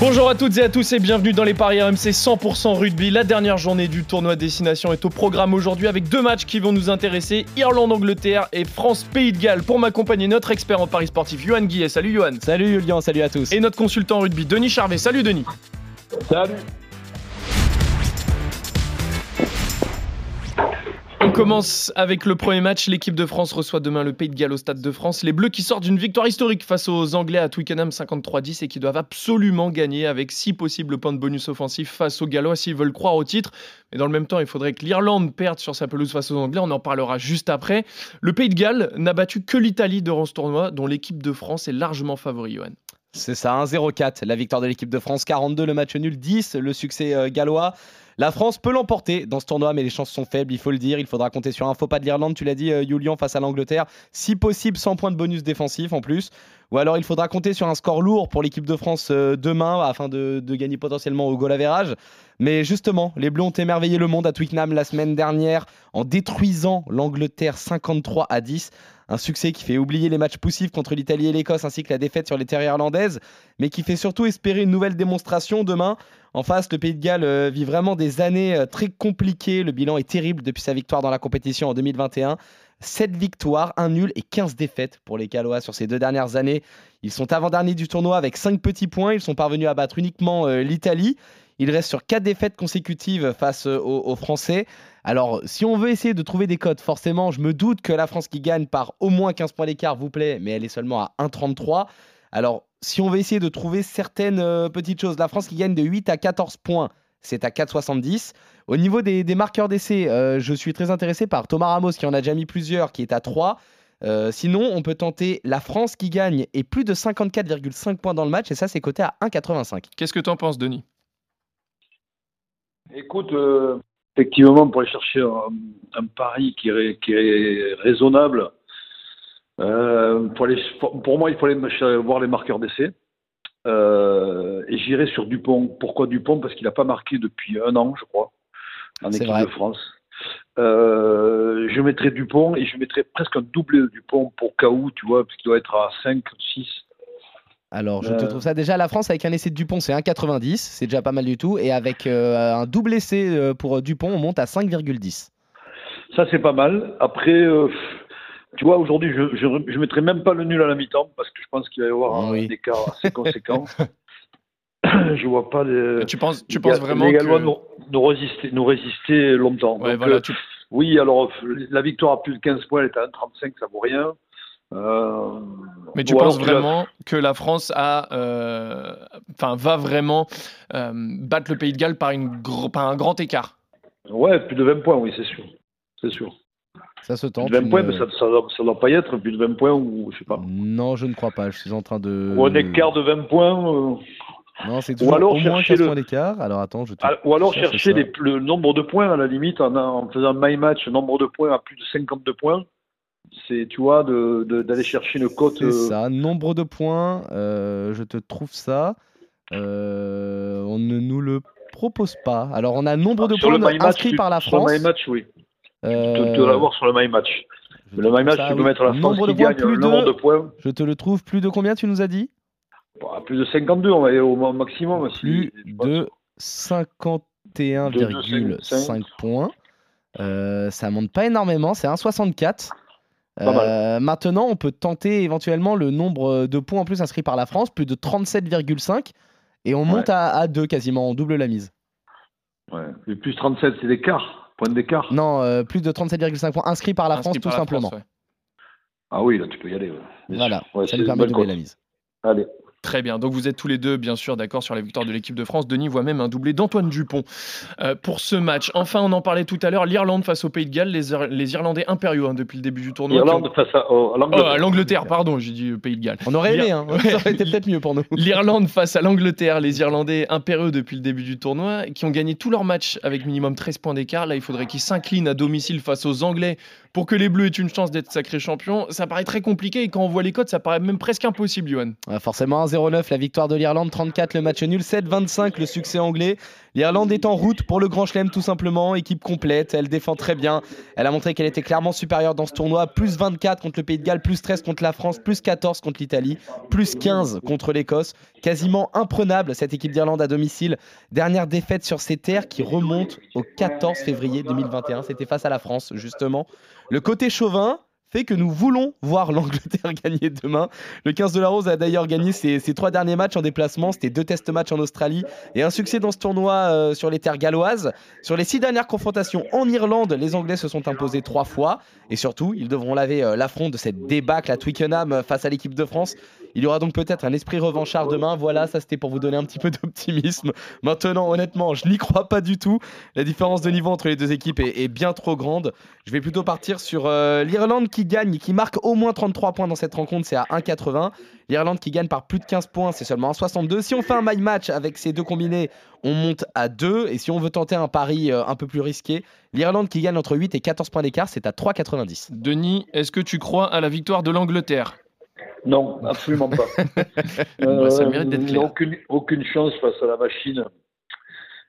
Bonjour à toutes et à tous et bienvenue dans les Paris RMC 100% rugby. La dernière journée du tournoi Destination est au programme aujourd'hui avec deux matchs qui vont nous intéresser Irlande-Angleterre et France-Pays de Galles. Pour m'accompagner, notre expert en Paris sportif, Johan Guillet. Salut Johan. Salut Julien, salut à tous. Et notre consultant rugby, Denis Charvet. Salut Denis. Salut. On commence avec le premier match. L'équipe de France reçoit demain le Pays de Galles au Stade de France. Les Bleus qui sortent d'une victoire historique face aux Anglais à Twickenham 53-10 et qui doivent absolument gagner avec six possibles points de bonus offensifs face aux Gallois s'ils veulent croire au titre. Mais dans le même temps, il faudrait que l'Irlande perde sur sa pelouse face aux Anglais. On en parlera juste après. Le Pays de Galles n'a battu que l'Italie durant ce tournoi, dont l'équipe de France est largement favori, Johan. C'est ça, 1-0-4, la victoire de l'équipe de France, 42 le match nul, 10 le succès euh, gallois. La France peut l'emporter dans ce tournoi, mais les chances sont faibles, il faut le dire. Il faudra compter sur un faux pas de l'Irlande, tu l'as dit, euh, Julian, face à l'Angleterre. Si possible, 100 points de bonus défensif en plus. Ou alors il faudra compter sur un score lourd pour l'équipe de France euh, demain afin de, gagner potentiellement au goal average. Mais justement, les Bleus ont émerveillé le monde à Twickenham la semaine dernière en détruisant l'Angleterre 53 à 10. Un succès qui fait oublier les matchs poussifs contre l'Italie et l'Écosse ainsi que la défaite sur les terres irlandaises, mais qui fait surtout espérer une nouvelle démonstration demain. En face, le Pays de Galles euh, vit vraiment des années euh, très compliquées. Le bilan est terrible depuis sa victoire dans la compétition en 2021. 7 victoires, 1 nul et 15 défaites pour les Gallois sur ces deux dernières années. Ils sont avant-derniers du tournoi avec 5 petits points. Ils sont parvenus à battre uniquement euh, l'Italie. Ils restent sur 4 défaites consécutives face aux Français. Alors, si on veut essayer de trouver des codes, forcément, je me doute que la France qui gagne par au moins 15 points d'écart vous plaît, mais elle est seulement à 1,33. Alors, si on veut essayer de trouver certaines euh, petites choses, la France qui gagne de 8 à 14 points, c'est à 4,70. Au niveau des, marqueurs d'essai, euh, je suis très intéressé par Thomas Ramos qui en a déjà mis plusieurs, qui est à 3. Euh, sinon, on peut tenter la France qui gagne et plus de 54,5 points dans le match, et ça, c'est coté à 1,85. Qu'est-ce que tu en penses, Denis? Écoute, effectivement, pour aller chercher un, pari qui est, raisonnable, euh, pour, moi, il faut aller voir les marqueurs d'essai. Euh, et j'irai sur Dupont. Pourquoi Dupont? Parce qu'il n'a pas marqué depuis un an, je crois, en équipe de France. Euh, je mettrai Dupont et je mettrai presque un doublé de Dupont pour K.O., tu vois, parce qu'il doit être à 5, 6. Alors, je te euh. trouve ça déjà la France avec un essai de Dupont, c'est 1,90, c'est déjà pas mal du tout. Et avec euh, un double essai euh, pour Dupont, on monte à 5,10. Ça, c'est pas mal. Après, tu vois, aujourd'hui, je, je, mettrai même pas le nul à la mi-temps parce que je pense qu'il va y avoir un écart assez conséquent. je vois pas les. Tu penses, tu penses vraiment les Gallois nous, nous, résister, nous résister longtemps. Oui, alors la victoire à plus de 15 points, elle est à 1,35, ça vaut rien. Euh, Mais tu penses vraiment que la France a, euh, enfin, va vraiment euh, battre le Pays de Galles par, une par un grand écart? Ouais, plus de 20 points, oui, c'est sûr. C'est sûr. Ça se tente. Plus de 20 points, mais ça ne doit, pas y être, plus de 20 points ou je sais pas. Non, je ne crois pas. Je suis en train de. Ou un écart de 20 points. Non, c'est toujours ou alors au moins 15 points d'écart. Alors attends, je ah, Ou alors chercher le nombre de points à la limite en, en faisant my match, nombre de points à plus de 52 points c'est tu vois d'aller chercher une cote. C'est euh, ça, nombre de points. Euh, je te trouve ça. Euh, on ne nous le propose pas. Alors on a nombre de points inscrits par la France. Sur le Match, oui. Tu peux l'avoir sur le My Match. Le My Match, tu peux mettre la France nombre qui de gagne plus le nombre de points. Je te le trouve plus de combien tu nous as dit? Bah, Plus de 52, on va aller au maximum. Plus de 51,5 points. Euh, ça monte pas énormément, c'est 1,64. Euh, maintenant, on peut tenter éventuellement le nombre de points en plus inscrits par la France, plus de 37,5, et on monte à, 2 quasiment, on double la mise. Ouais. Et plus 37, c'est l'écart, point d'écart Non, euh, plus de 37,5 points inscrits par la France, tout simplement. ah oui, là, tu peux y aller. Voilà, ça nous permet de doubler la mise. Allez. Très bien. Donc vous êtes tous les deux, bien sûr, d'accord sur la victoire de l'équipe de France. Denis voit même un doublé d'Antoine Dupont euh, pour ce match. Enfin, on en parlait tout à l'heure, l'Irlande face au Pays de Galles, les, Irlandais impériaux hein, depuis le début du tournoi. L'Irlande face à, l'Angleterre. pardon, j'ai dit Pays de Galles. On aurait aimé, hein. ça aurait été peut-être mieux pour nous. L'Irlande face à l'Angleterre, les Irlandais impérieux depuis le début du tournoi, qui ont gagné tous leurs matchs avec minimum 13 points d'écart. Là, il faudrait qu'ils s'inclinent à domicile face aux Anglais pour que les Bleus aient une chance d'être sacrés champions. Ça paraît très compliqué et quand on voit les codes, ça paraît même presque impossible, Johan. forcément, 31-09 la victoire de l'Irlande, 34 le match nul, 7-25 le succès anglais. L'Irlande est en route pour le Grand Chelem tout simplement, équipe complète, elle défend très bien. Elle a montré qu'elle était clairement supérieure dans ce tournoi, plus 24 contre le Pays de Galles, plus 13 contre la France, plus 14 contre l'Italie, plus 15 contre l'Écosse. Quasiment imprenable cette équipe d'Irlande à domicile. Dernière défaite sur ces terres qui remonte au 14 février 2021, c'était face à la France justement. Le côté chauvin, fait que nous voulons voir l'Angleterre gagner demain. Le 15 de la Rose a d'ailleurs gagné ses, trois derniers matchs en déplacement. C'était deux tests matchs en Australie et un succès dans ce tournoi euh, sur les terres galloises. Sur les six dernières confrontations en Irlande, les Anglais se sont imposés trois fois. Et surtout, ils devront laver euh, l'affront de cette débâcle à Twickenham euh, face à l'équipe de France. Il y aura donc peut-être un esprit revanchard demain. Voilà, ça c'était pour vous donner un petit peu d'optimisme. Maintenant, honnêtement, je n'y crois pas du tout. La différence de niveau entre les deux équipes est, bien trop grande. Je vais plutôt partir sur l'Irlande qui gagne, qui marque au moins 33 points dans cette rencontre, c'est à 1,80. L'Irlande qui gagne par plus de 15 points, c'est seulement 1,62. Si on fait un my match avec ces deux combinés, on monte à 2. Et si on veut tenter un pari euh, un peu plus risqué, l'Irlande qui gagne entre 8 et 14 points d'écart, c'est à 3,90. Denis, est-ce que tu crois à la victoire de l'Angleterre? Non, absolument pas. Bah, ça mérite d'être clair. Aucune, aucune chance face à la machine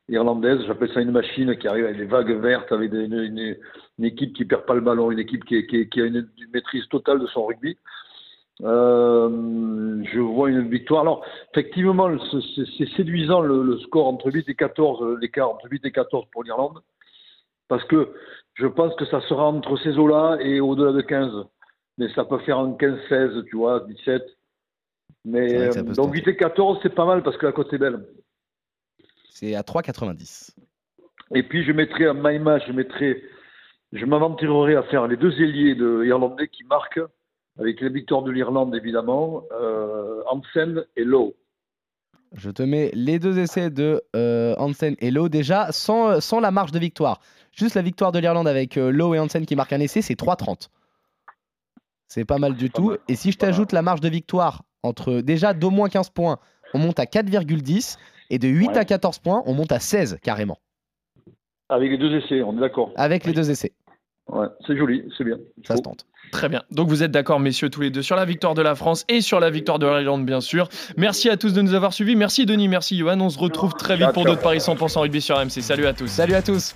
irlandaise. J'appelle ça une machine qui arrive avec des vagues vertes, avec une, équipe qui perd pas le ballon, une équipe qui, a une, maîtrise totale de son rugby. Euh, je vois une victoire. Alors, effectivement, c'est séduisant le, score entre 8 et 14, l'écart entre 8 et 14 pour l'Irlande, parce que je pense que ça sera entre ces eaux-là et au-delà de 15. Mais ça peut faire un 15-16, tu vois, 17. Mais donc 8 et 14, c'est pas mal parce que la côte est belle. C'est à 3,90. Et puis je mettrai à match, je mettrai, je m'aventurerai à faire les deux ailiers de Irlandais qui marquent, avec la victoire de l'Irlande évidemment, euh, Hansen et Lowe. Je te mets les deux essais de euh, Hansen et Lowe déjà sans, sans la marge de victoire. Juste la victoire de l'Irlande avec euh, Lowe et Hansen qui marquent un essai, c'est 3,30. C'est pas mal du tout. Et si je t'ajoute la marge de victoire entre déjà d'au moins 15 points, on monte à 4,10. Et de 8 à 14 points, on monte à 16 carrément. Avec les deux essais, on est d'accord. Avec les deux essais. Ouais, c'est joli, c'est bien. Ça se tente. Très bien. Donc vous êtes d'accord, messieurs, tous les deux, sur la victoire de la France et sur la victoire de l'Irlande, bien sûr. Merci à tous de nous avoir suivis. Merci Denis, merci Johan. On se retrouve très vite pour d'autres paris 100% rugby sur RMC. Salut à tous. Salut à tous.